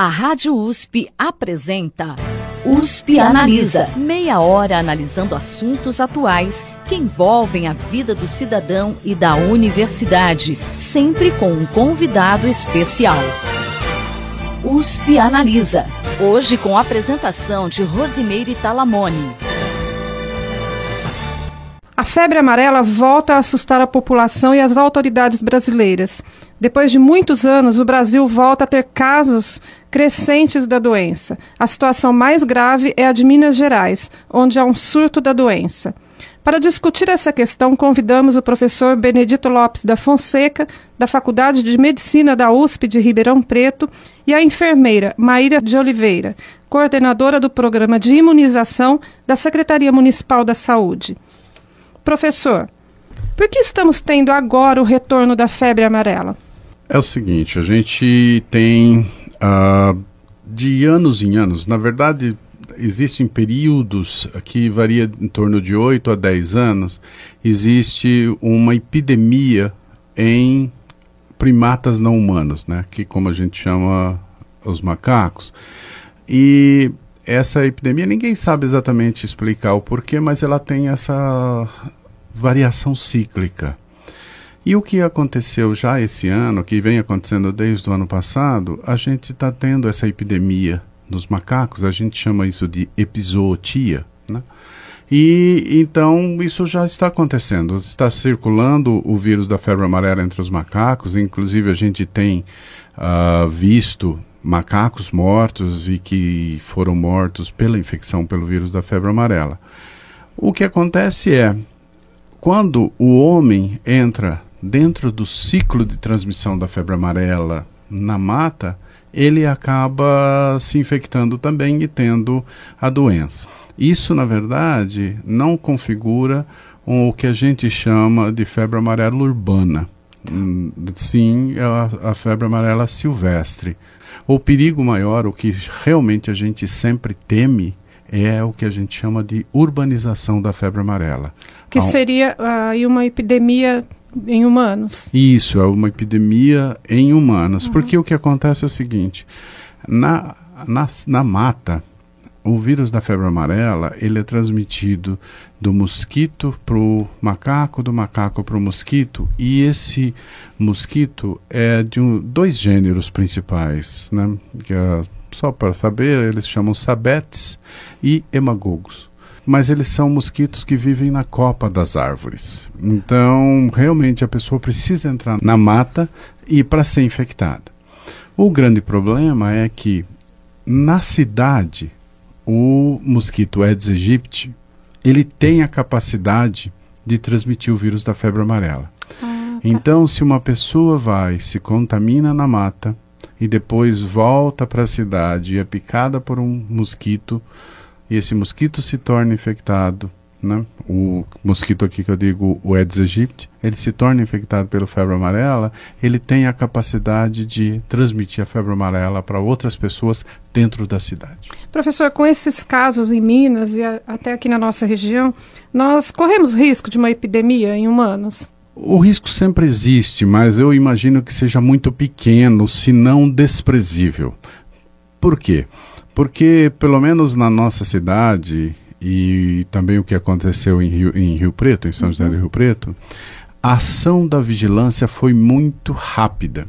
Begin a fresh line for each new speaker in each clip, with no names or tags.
A Rádio USP apresenta USP Analisa. Meia hora analisando assuntos atuais que envolvem a vida do cidadão e da universidade, sempre com um convidado especial. USP Analisa. Hoje com a apresentação de Rosimeire Talamone.
A febre amarela volta a assustar a população e as autoridades brasileiras. Depois de muitos anos, o Brasil volta a ter casos crescentes da doença. A situação mais grave é a de Minas Gerais, onde há um surto da doença. Para discutir essa questão, convidamos o professor Benedito Lopes da Fonseca, da Faculdade de Medicina da USP de Ribeirão Preto, e a enfermeira Maíra de Oliveira, coordenadora do programa de imunização da Secretaria Municipal da Saúde. Professor, por que estamos tendo agora o retorno da febre amarela?
É o seguinte, a gente tem uh, de anos em anos, na verdade, existem períodos que varia em torno de 8 a 10 anos, existe uma epidemia em primatas não humanos, né, que como a gente chama os macacos. E essa epidemia ninguém sabe exatamente explicar o porquê, mas ela tem essa variação cíclica. E o que aconteceu já esse ano, que vem acontecendo desde o ano passado, a gente está tendo essa epidemia nos macacos, a gente chama isso de epizootia, né? E então isso já está acontecendo, está circulando o vírus da febre amarela entre os macacos, inclusive a gente tem uh, visto macacos mortos e que foram mortos pela infecção pelo vírus da febre amarela. O que acontece é, quando o homem entra dentro do ciclo de transmissão da febre amarela na mata, ele acaba se infectando também e tendo a doença. Isso, na verdade, não configura o que a gente chama de febre amarela urbana. Hum, sim, é a, a febre amarela silvestre. O perigo maior, o que realmente a gente sempre teme, é o que a gente chama de urbanização da febre amarela.
Que seria aí uh, uma epidemia em humanos.
Isso, é uma epidemia em humanos. Uhum. Porque o que acontece é o seguinte: na, na, na mata, o vírus da febre amarela ele é transmitido do mosquito para o macaco, do macaco para o mosquito, e esse mosquito é de um, dois gêneros principais, né? Que é, só para saber, eles chamam sabetes e hemagogos mas eles são mosquitos que vivem na copa das árvores. Então, realmente a pessoa precisa entrar na mata e para ser infectada. O grande problema é que na cidade o mosquito Aedes aegypti ele tem a capacidade de transmitir o vírus da febre amarela. Ah, tá. Então, se uma pessoa vai, se contamina na mata e depois volta para a cidade e é picada por um mosquito, e esse mosquito se torna infectado, né? O mosquito aqui que eu digo, o Aedes aegypti, ele se torna infectado pela febre amarela, ele tem a capacidade de transmitir a febre amarela para outras pessoas dentro da cidade.
Professor, com esses casos em Minas e a, até aqui na nossa região, nós corremos risco de uma epidemia em humanos?
O risco sempre existe, mas eu imagino que seja muito pequeno, se não desprezível. Por quê? Porque, pelo menos na nossa cidade, e também o que aconteceu em Rio, em Rio Preto, em São uhum. José do Rio Preto, a ação da vigilância foi muito rápida.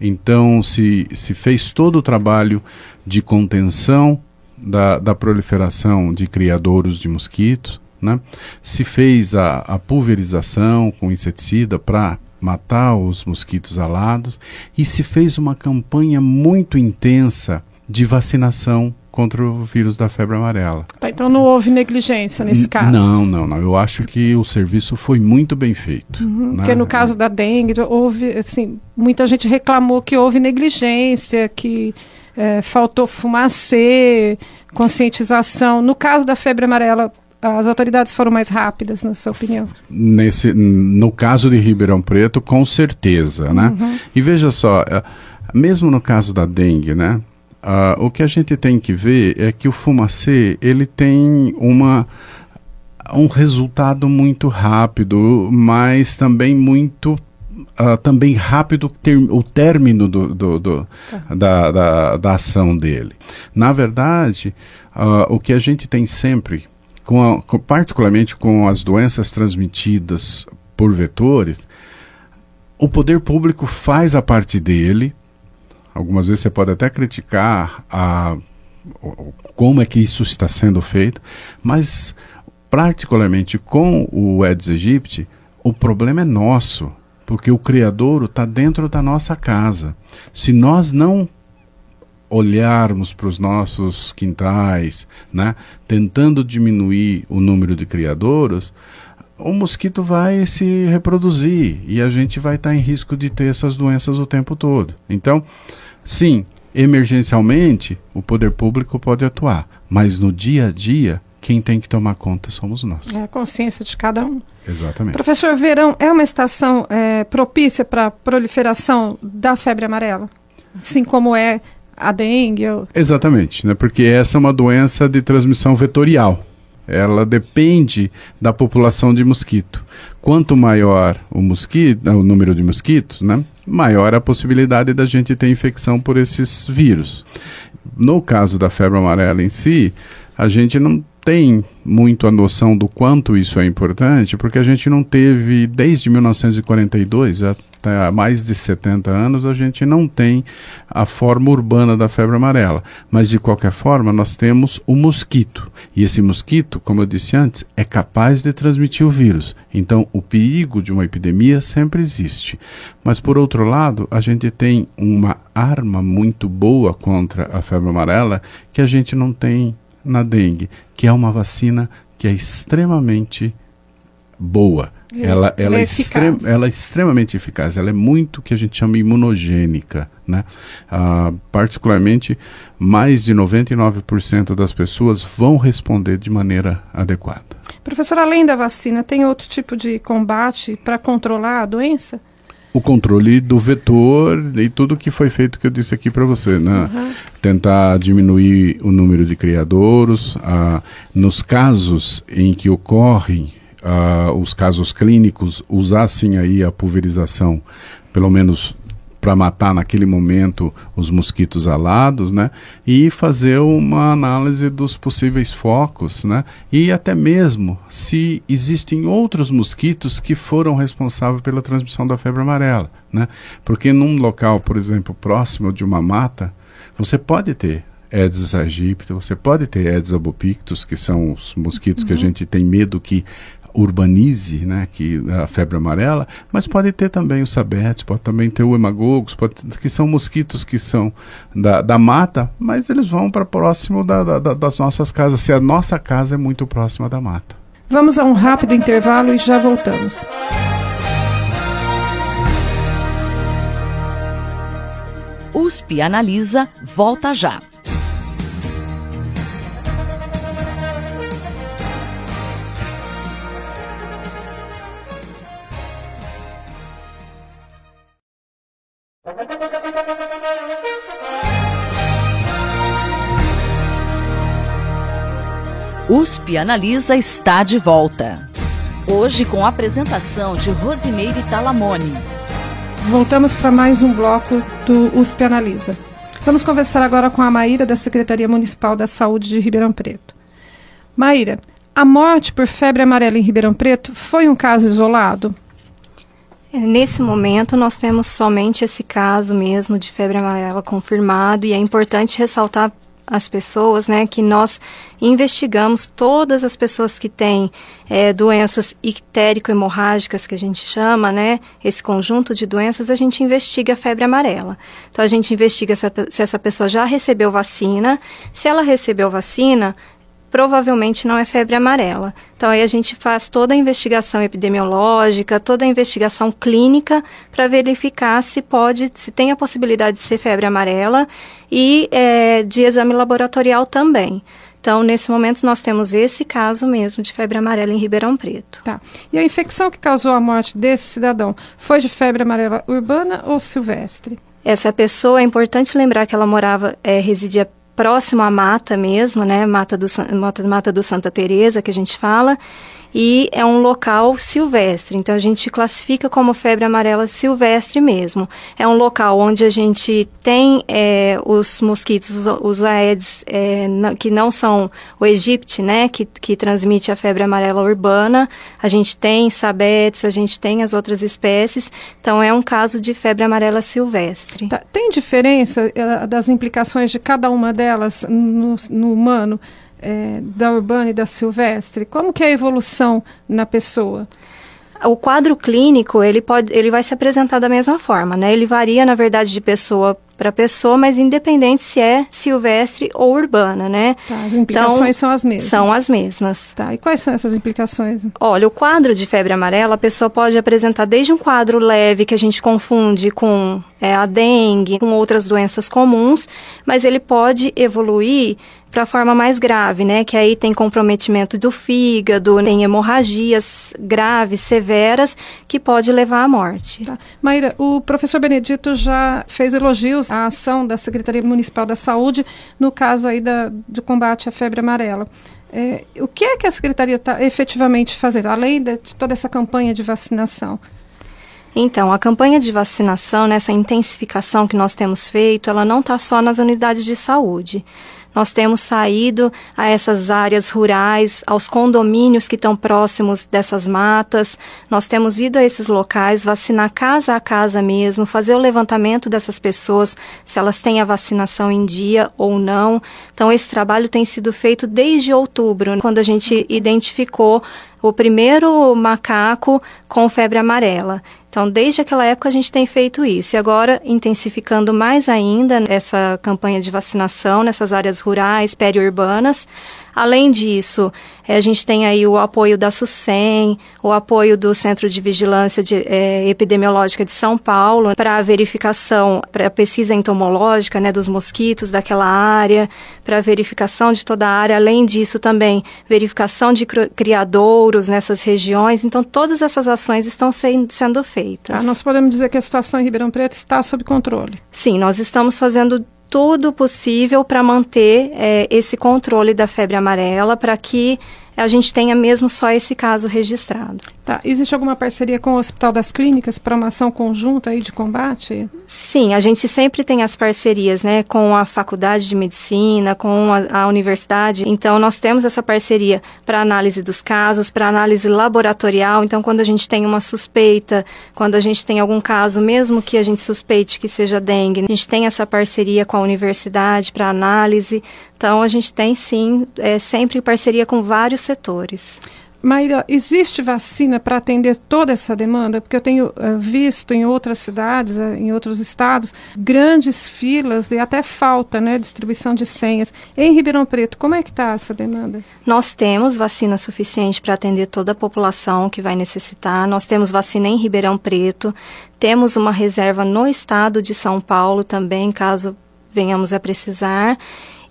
Então, se, se fez todo o trabalho de contenção da, da proliferação de criadouros de mosquitos, né? se fez a, a pulverização com inseticida para matar os mosquitos alados e se fez uma campanha muito intensa de vacinação contra o vírus da febre amarela.
Tá, então não houve negligência nesse caso?
Não, não, não. Eu acho que o serviço foi muito bem feito. Uhum,
né? Porque no caso da dengue, houve, assim, muita gente reclamou que houve negligência, que é, faltou fumacê, conscientização. No caso da febre amarela, as autoridades foram mais rápidas, na sua opinião?
Nesse, no caso de Ribeirão Preto, com certeza, né? Uhum. E veja só, é, mesmo no caso da dengue, né? Uh, o que a gente tem que ver é que o fumacê ele tem uma um resultado muito rápido, mas também muito uh, também rápido ter, o término do, do, do tá. da, da, da, ação dele. Na verdade, uh, o que a gente tem sempre, com, a, com particularmente com as doenças transmitidas por vetores, o poder público faz a parte dele. Algumas vezes você pode até criticar a, como é que isso está sendo feito, mas particularmente com o Aedes aegypti, o problema é nosso, porque o criadouro está dentro da nossa casa. Se nós não olharmos para os nossos quintais, né, tentando diminuir o número de criadouros, o mosquito vai se reproduzir e a gente vai estar tá em risco de ter essas doenças o tempo todo. Então, sim, emergencialmente o poder público pode atuar, mas no dia a dia quem tem que tomar conta somos nós.
É a consciência de cada um.
Exatamente.
Professor, verão é uma estação é, propícia para a proliferação da febre amarela? Assim como é a dengue? Ou...
Exatamente, né? porque essa é uma doença de transmissão vetorial ela depende da população de mosquito. Quanto maior o mosquito, o número de mosquitos, né, maior a possibilidade da gente ter infecção por esses vírus. No caso da febre amarela em si, a gente não tem muito a noção do quanto isso é importante, porque a gente não teve desde 1942 a há mais de 70 anos, a gente não tem a forma urbana da febre amarela. Mas, de qualquer forma, nós temos o mosquito. E esse mosquito, como eu disse antes, é capaz de transmitir o vírus. Então, o perigo de uma epidemia sempre existe. Mas, por outro lado, a gente tem uma arma muito boa contra a febre amarela que a gente não tem na dengue, que é uma vacina que é extremamente boa é, ela, ela, é, é extrem, ela é extremamente eficaz, ela é muito o que a gente chama imunogênica. Né? Ah, particularmente, mais de 99% das pessoas vão responder de maneira adequada.
Professor, além da vacina, tem outro tipo de combate para controlar a doença?
o controle do vetor e tudo que foi feito que eu disse aqui para você, né? Uhum. Tentar diminuir o número de criadouros. Ah, nos casos em que ocorrem ah, os casos clínicos, usar sim aí a pulverização, pelo menos para matar naquele momento os mosquitos alados, né? E fazer uma análise dos possíveis focos, né? E até mesmo se existem outros mosquitos que foram responsáveis pela transmissão da febre amarela, né? Porque num local, por exemplo, próximo de uma mata, você pode ter Aedes aegypti, você pode ter Aedes albopictus, que são os mosquitos uhum. que a uhum. gente tem medo que urbanize, né, que a febre amarela, mas pode ter também o sabetes, pode também ter o hemagogos, pode, que são mosquitos que são da, da mata, mas eles vão para próximo da, da, das nossas casas, se a nossa casa é muito próxima da mata.
Vamos a um rápido intervalo e já voltamos.
USP Analisa volta já. USP Analisa está de volta. Hoje com a apresentação de Rosimeire Talamone.
Voltamos para mais um bloco do USP Analisa. Vamos conversar agora com a Maíra da Secretaria Municipal da Saúde de Ribeirão Preto. Maíra, a morte por febre amarela em Ribeirão Preto foi um caso isolado?
É, nesse momento, nós temos somente esse caso mesmo de febre amarela confirmado e é importante ressaltar as pessoas, né, que nós investigamos todas as pessoas que têm é, doenças ictérico-hemorrágicas, que a gente chama, né, esse conjunto de doenças, a gente investiga a febre amarela. Então, a gente investiga se, se essa pessoa já recebeu vacina. Se ela recebeu vacina, provavelmente não é febre amarela. Então aí a gente faz toda a investigação epidemiológica, toda a investigação clínica para verificar se pode, se tem a possibilidade de ser febre amarela e é, de exame laboratorial também. Então, nesse momento, nós temos esse caso mesmo de febre amarela em Ribeirão Preto.
Tá. E a infecção que causou a morte desse cidadão foi de febre amarela urbana ou silvestre?
Essa pessoa, é importante lembrar que ela morava, é, residia próximo à mata mesmo, né, mata do, mata, do Santa Teresa que a gente fala, e é um local silvestre. Então a gente classifica como febre amarela silvestre mesmo. É um local onde a gente tem é, os mosquitos, os, os Aedes, é, que não são o Egipte, né, que, que transmite a febre amarela urbana. A gente tem sabetes, a gente tem as outras espécies. Então é um caso de febre amarela silvestre.
Tá. Tem diferença uh, das implicações de cada uma delas no, no humano? É, da urbana e da silvestre? Como que é a evolução na pessoa?
O quadro clínico, ele pode, ele vai se apresentar da mesma forma, né? Ele varia, na verdade, de pessoa para pessoa, mas independente se é silvestre ou urbana, né?
Tá, as implicações então, são as mesmas.
São as mesmas.
Tá, e quais são essas implicações?
Olha, o quadro de febre amarela, a pessoa pode apresentar desde um quadro leve, que a gente confunde com é, a dengue, com outras doenças comuns, mas ele pode evoluir para a forma mais grave, né? Que aí tem comprometimento do fígado, tem hemorragias graves, severas, que pode levar à morte.
Tá. Maíra, o professor Benedito já fez elogios à ação da Secretaria Municipal da Saúde no caso aí da, do combate à febre amarela. É, o que é que a Secretaria está efetivamente fazendo, além de toda essa campanha de vacinação?
Então, a campanha de vacinação, nessa intensificação que nós temos feito, ela não está só nas unidades de saúde. Nós temos saído a essas áreas rurais, aos condomínios que estão próximos dessas matas. Nós temos ido a esses locais, vacinar casa a casa mesmo, fazer o levantamento dessas pessoas, se elas têm a vacinação em dia ou não. Então, esse trabalho tem sido feito desde outubro, quando a gente identificou o primeiro macaco com febre amarela. Então, desde aquela época a gente tem feito isso. E agora, intensificando mais ainda essa campanha de vacinação nessas áreas rurais, periurbanas, Além disso, eh, a gente tem aí o apoio da SUSEM, o apoio do Centro de Vigilância de, é, Epidemiológica de São Paulo para a verificação, para a pesquisa entomológica né, dos mosquitos daquela área, para a verificação de toda a área. Além disso, também verificação de criadouros nessas regiões. Então, todas essas ações estão sendo feitas.
Ah, nós podemos dizer que a situação em Ribeirão Preto está sob controle.
Sim, nós estamos fazendo tudo possível para manter é, esse controle da febre amarela, para que a gente tenha mesmo só esse caso registrado.
Tá. Existe alguma parceria com o Hospital das Clínicas para uma ação conjunta aí de combate?
Sim, a gente sempre tem as parcerias, né, com a Faculdade de Medicina, com a, a Universidade. Então, nós temos essa parceria para análise dos casos, para análise laboratorial. Então, quando a gente tem uma suspeita, quando a gente tem algum caso, mesmo que a gente suspeite que seja dengue, a gente tem essa parceria com a universidade para análise. Então, a gente tem sim, é, sempre parceria com vários setores.
Maíra, existe vacina para atender toda essa demanda? Porque eu tenho uh, visto em outras cidades, uh, em outros estados, grandes filas e até falta, né, distribuição de senhas. Em Ribeirão Preto, como é que está essa demanda?
Nós temos vacina suficiente para atender toda a população que vai necessitar. Nós temos vacina em Ribeirão Preto. Temos uma reserva no estado de São Paulo também, caso venhamos a precisar.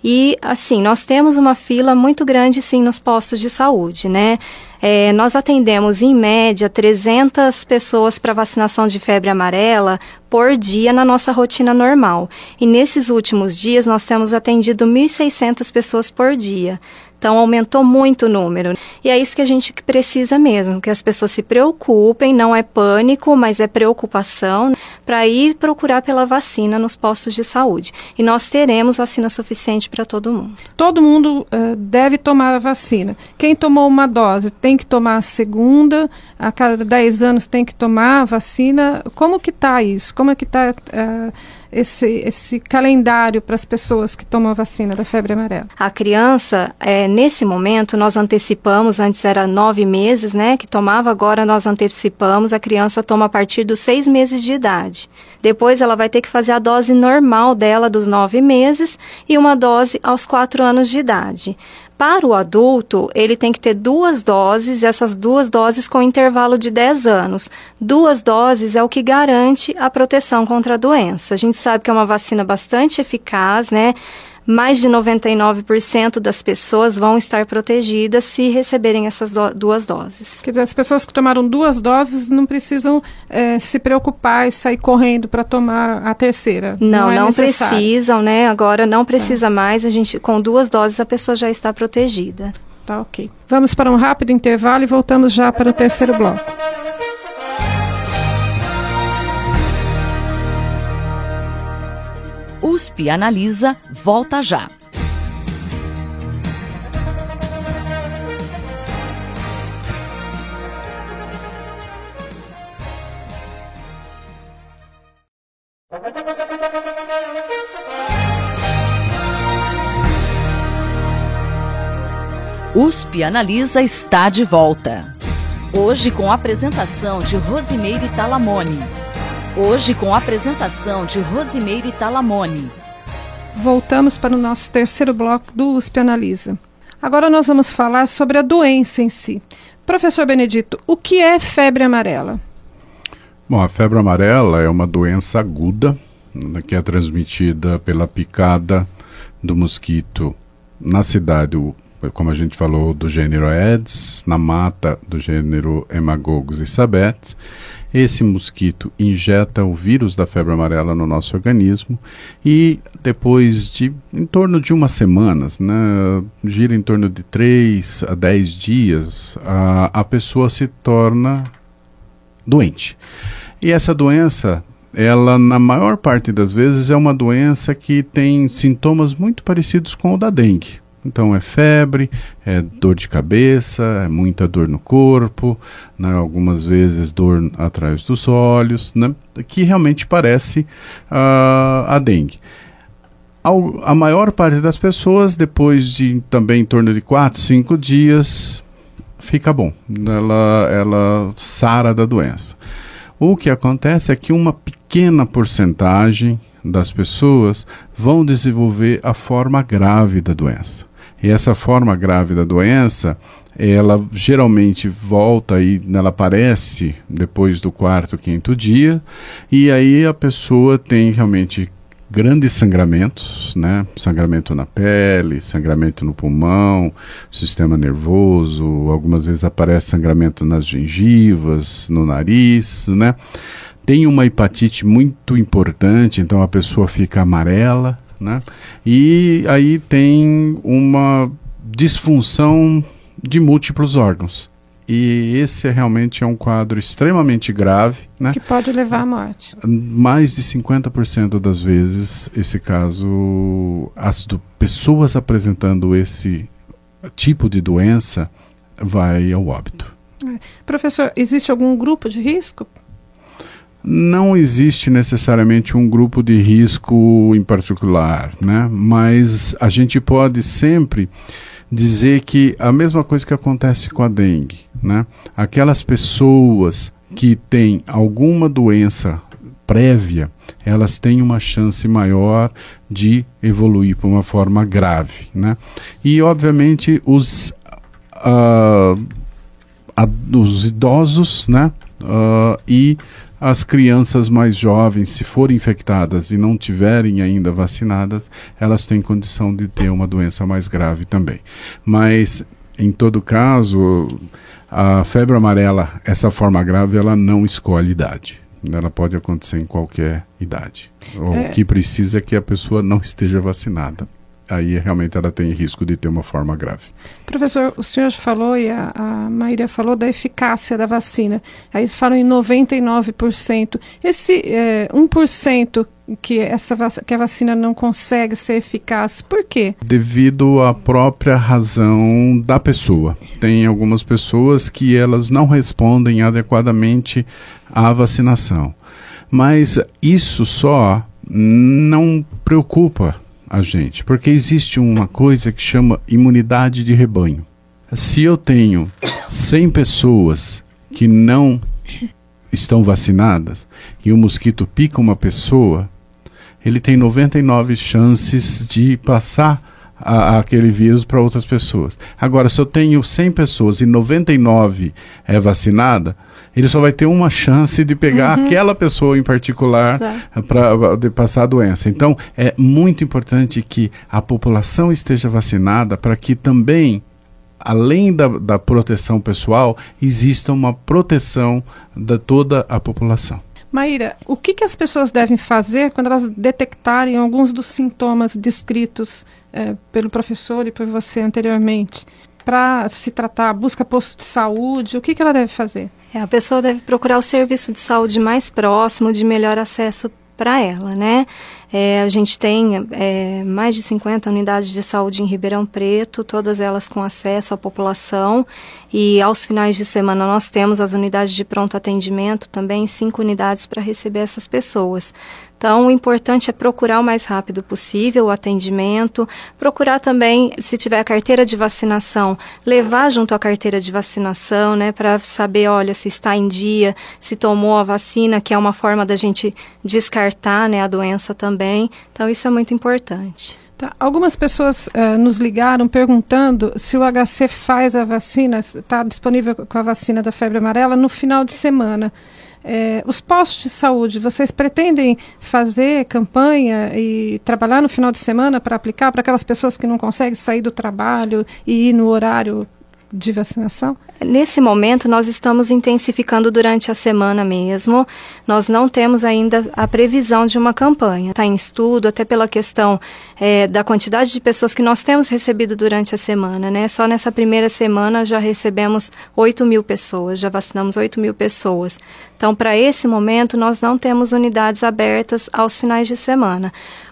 E, assim, nós temos uma fila muito grande, sim, nos postos de saúde, né? É, nós atendemos, em média, 300 pessoas para vacinação de febre amarela por dia na nossa rotina normal. E nesses últimos dias, nós temos atendido 1.600 pessoas por dia. Então aumentou muito o número. E é isso que a gente precisa mesmo, que as pessoas se preocupem, não é pânico, mas é preocupação para ir procurar pela vacina nos postos de saúde. E nós teremos vacina suficiente para todo mundo.
Todo mundo uh, deve tomar a vacina. Quem tomou uma dose tem que tomar a segunda, a cada 10 anos tem que tomar a vacina. Como que está isso? Como é que está uh, esse, esse calendário para as pessoas que tomam a vacina da febre amarela?
A criança, é, nesse momento, nós antecipamos, antes era nove meses, né, que tomava, agora nós antecipamos, a criança toma a partir dos seis meses de idade. Depois ela vai ter que fazer a dose normal dela dos nove meses e uma dose aos quatro anos de idade. Para o adulto, ele tem que ter duas doses, essas duas doses com intervalo de 10 anos. Duas doses é o que garante a proteção contra a doença. A gente sabe que é uma vacina bastante eficaz, né? Mais de 99% das pessoas vão estar protegidas se receberem essas do duas doses.
Quer dizer, as pessoas que tomaram duas doses não precisam é, se preocupar e sair correndo para tomar a terceira.
Não, não, é não precisam, né? Agora não precisa tá. mais. A gente com duas doses a pessoa já está protegida.
Tá ok. Vamos para um rápido intervalo e voltamos já para o terceiro bloco.
USP Analisa volta já. USP Analisa está de volta. Hoje com a apresentação de Rosimeire Talamone. Hoje com a apresentação de Rosimeire Talamone.
Voltamos para o nosso terceiro bloco do USP Analisa. Agora nós vamos falar sobre a doença em si. Professor Benedito, o que é febre amarela?
Bom, a febre amarela é uma doença aguda né, que é transmitida pela picada do mosquito na cidade, como a gente falou, do gênero Aedes, na mata do gênero Hemagogos e Sabetes. Esse mosquito injeta o vírus da febre amarela no nosso organismo e depois de em torno de umas semanas, né, gira em torno de 3 a 10 dias, a, a pessoa se torna doente. E essa doença ela na maior parte das vezes é uma doença que tem sintomas muito parecidos com o da dengue. Então é febre, é dor de cabeça, é muita dor no corpo, né, algumas vezes dor atrás dos olhos, né, que realmente parece uh, a dengue. Ao, a maior parte das pessoas, depois de também em torno de 4, 5 dias, fica bom. Ela, ela sara da doença. O que acontece é que uma pequena porcentagem das pessoas vão desenvolver a forma grave da doença. E essa forma grave da doença, ela geralmente volta e ela aparece depois do quarto, quinto dia, e aí a pessoa tem realmente grandes sangramentos, né? Sangramento na pele, sangramento no pulmão, sistema nervoso, algumas vezes aparece sangramento nas gengivas, no nariz, né? Tem uma hepatite muito importante, então a pessoa fica amarela, né? E aí tem uma disfunção de múltiplos órgãos. E esse é realmente é um quadro extremamente grave, né?
Que pode levar à morte.
Mais de 50% das vezes, esse caso, as pessoas apresentando esse tipo de doença vai ao óbito.
É. Professor, existe algum grupo de risco
não existe necessariamente um grupo de risco em particular, né? Mas a gente pode sempre dizer que a mesma coisa que acontece com a dengue, né? Aquelas pessoas que têm alguma doença prévia, elas têm uma chance maior de evoluir para uma forma grave, né? E obviamente os uh, os idosos, né? Uh, e as crianças mais jovens, se forem infectadas e não tiverem ainda vacinadas, elas têm condição de ter uma doença mais grave também. Mas, em todo caso, a febre amarela, essa forma grave, ela não escolhe idade. Ela pode acontecer em qualquer idade. O é. que precisa é que a pessoa não esteja vacinada aí realmente ela tem risco de ter uma forma grave.
Professor, o senhor falou e a, a Maíra falou da eficácia da vacina. Aí falam em 99%. Esse é, 1% que, essa, que a vacina não consegue ser eficaz, por quê?
Devido à própria razão da pessoa. Tem algumas pessoas que elas não respondem adequadamente à vacinação. Mas isso só não preocupa a gente, porque existe uma coisa que chama imunidade de rebanho. Se eu tenho 100 pessoas que não estão vacinadas e o mosquito pica uma pessoa, ele tem 99 chances de passar a, aquele vírus para outras pessoas. Agora, se eu tenho 100 pessoas e 99 é vacinada, ele só vai ter uma chance de pegar uhum. aquela pessoa em particular para passar a doença. Então, é muito importante que a população esteja vacinada para que também além da, da proteção pessoal, exista uma proteção de toda a população.
Maíra, o que, que as pessoas devem fazer quando elas detectarem alguns dos sintomas descritos eh, pelo professor e por você anteriormente? para se tratar? Busca posto de saúde? O que, que ela deve fazer?
É, a pessoa deve procurar o serviço de saúde mais próximo, de melhor acesso para ela, né? É, a gente tem é, mais de 50 unidades de saúde em Ribeirão Preto, todas elas com acesso à população. E aos finais de semana nós temos as unidades de pronto atendimento, também cinco unidades para receber essas pessoas. Então, o importante é procurar o mais rápido possível o atendimento, procurar também, se tiver a carteira de vacinação, levar junto a carteira de vacinação, né, para saber, olha, se está em dia, se tomou a vacina, que é uma forma da gente descartar, né, a doença também. Então, isso é muito importante.
Tá. Algumas pessoas uh, nos ligaram perguntando se o HC faz a vacina, está disponível com a vacina da febre amarela no final de semana. É, os postos de saúde, vocês pretendem fazer campanha e trabalhar no final de semana para aplicar para aquelas pessoas que não conseguem sair do trabalho e ir no horário de vacinação?
Nesse momento, nós estamos intensificando durante a semana mesmo. Nós não temos ainda a previsão de uma campanha. Está em estudo, até pela questão é, da quantidade de pessoas que nós temos recebido durante a semana. Né? Só nessa primeira semana já recebemos 8 mil pessoas, já vacinamos 8 mil pessoas. Então, para esse momento, nós não temos unidades abertas aos finais de semana.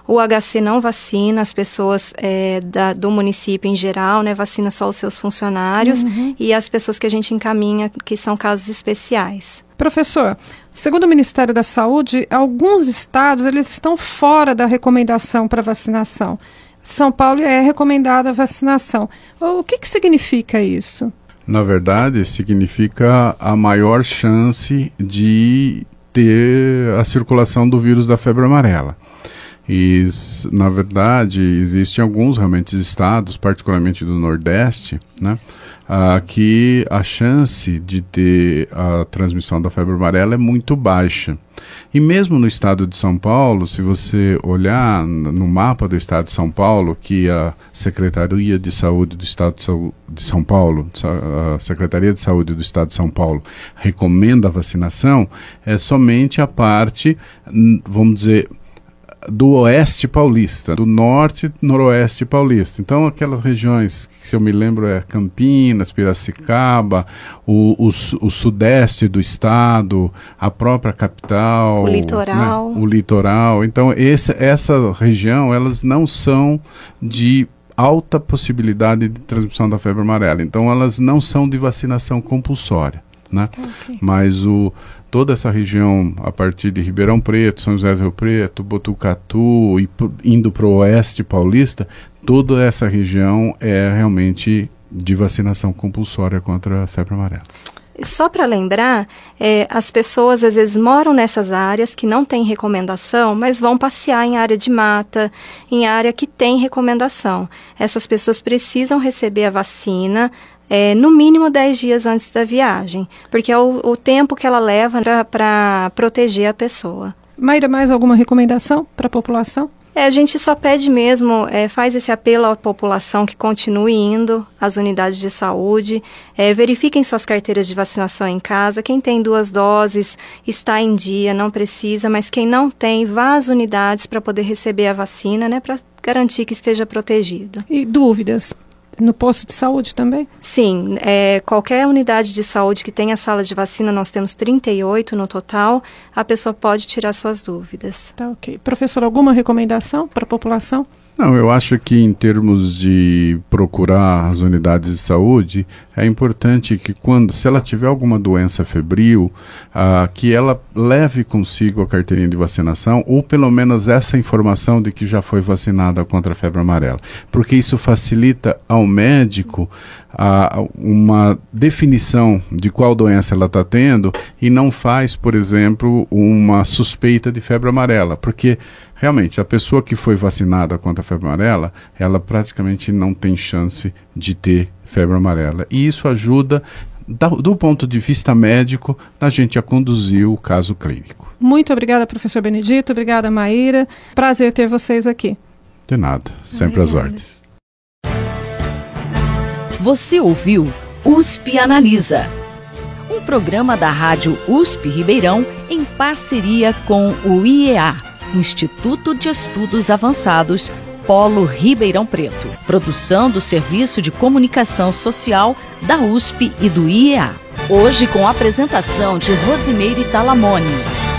O HC não vacina as pessoas é, da, do município em geral, né? Vacina só os seus funcionários uhum. e as pessoas que a gente encaminha, que são casos especiais.
Professor, segundo o Ministério da Saúde, alguns estados eles estão fora da recomendação para vacinação. São Paulo é recomendada a vacinação. O que, que significa isso?
Na verdade, significa a maior chance de ter a circulação do vírus da febre amarela. E, na verdade, existem alguns realmente estados, particularmente do Nordeste, né, uh, que a chance de ter a transmissão da febre amarela é muito baixa. E mesmo no estado de São Paulo, se você olhar no mapa do estado de São Paulo, que a Secretaria de Saúde do estado de São Paulo, a Secretaria de Saúde do estado de São Paulo, recomenda a vacinação, é somente a parte, vamos dizer, do oeste paulista, do norte noroeste paulista. Então, aquelas regiões que, se eu me lembro, é Campinas, Piracicaba, o, o, o sudeste do estado, a própria capital,
o litoral.
Né? o litoral. Então, esse, essa região, elas não são de alta possibilidade de transmissão da febre amarela. Então, elas não são de vacinação compulsória. Né? Okay. Mas o toda essa região a partir de Ribeirão Preto, São José do Rio Preto, Botucatu e indo para o oeste paulista, toda essa região é realmente de vacinação compulsória contra a febre amarela.
Só para lembrar, é, as pessoas às vezes moram nessas áreas que não tem recomendação, mas vão passear em área de mata, em área que tem recomendação. Essas pessoas precisam receber a vacina é, no mínimo 10 dias antes da viagem, porque é o, o tempo que ela leva para proteger a pessoa.
Maíra, mais alguma recomendação para a população?
É, a gente só pede mesmo, é, faz esse apelo à população que continue indo às unidades de saúde, é, verifiquem suas carteiras de vacinação em casa. Quem tem duas doses está em dia, não precisa, mas quem não tem, vá às unidades para poder receber a vacina, né, para garantir que esteja protegido.
E dúvidas? No posto de saúde também?
Sim, é, qualquer unidade de saúde que tenha sala de vacina, nós temos 38 no total, a pessoa pode tirar suas dúvidas.
Tá ok. Professor, alguma recomendação para a população?
Não, eu acho que em termos de procurar as unidades de saúde, é importante que quando, se ela tiver alguma doença febril, ah, que ela leve consigo a carteirinha de vacinação ou pelo menos essa informação de que já foi vacinada contra a febre amarela, porque isso facilita ao médico ah, uma definição de qual doença ela está tendo e não faz, por exemplo, uma suspeita de febre amarela, porque realmente, a pessoa que foi vacinada contra a febre amarela, ela praticamente não tem chance de ter febre amarela. E isso ajuda, do ponto de vista médico, a gente a conduzir o caso clínico.
Muito obrigada, professor Benedito. Obrigada, Maíra. Prazer ter vocês aqui.
De nada. Sempre às ordens.
Você ouviu USP Analisa. Um programa da Rádio USP Ribeirão em parceria com o IEA Instituto de Estudos Avançados Polo Ribeirão Preto. Produção do Serviço de Comunicação Social da USP e do IEA. Hoje com a apresentação de Rosimeire Talamone.